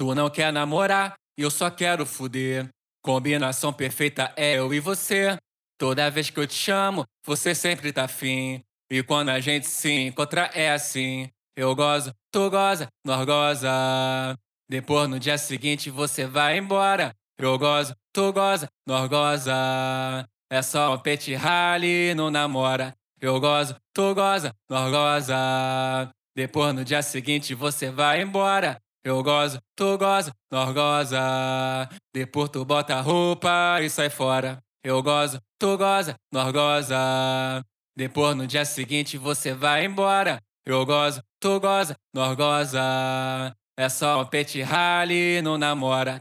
Tu não quer namorar, eu só quero fuder. Combinação perfeita é eu e você. Toda vez que eu te chamo, você sempre tá afim. E quando a gente se encontra é assim. Eu gozo, tu goza, nós goza. Depois no dia seguinte você vai embora. Eu gozo, tu goza, nós goza. É só um pet rally, não namora. Eu gozo, tu goza, nós goza. Depois no dia seguinte você vai embora. Eu gozo, tu goza, nós goza. Depois tu bota a roupa e sai fora. Eu gozo, tu goza, nós goza. Depois no dia seguinte você vai embora. Eu gozo, tu goza, nós goza. É só um pet rally, não namora.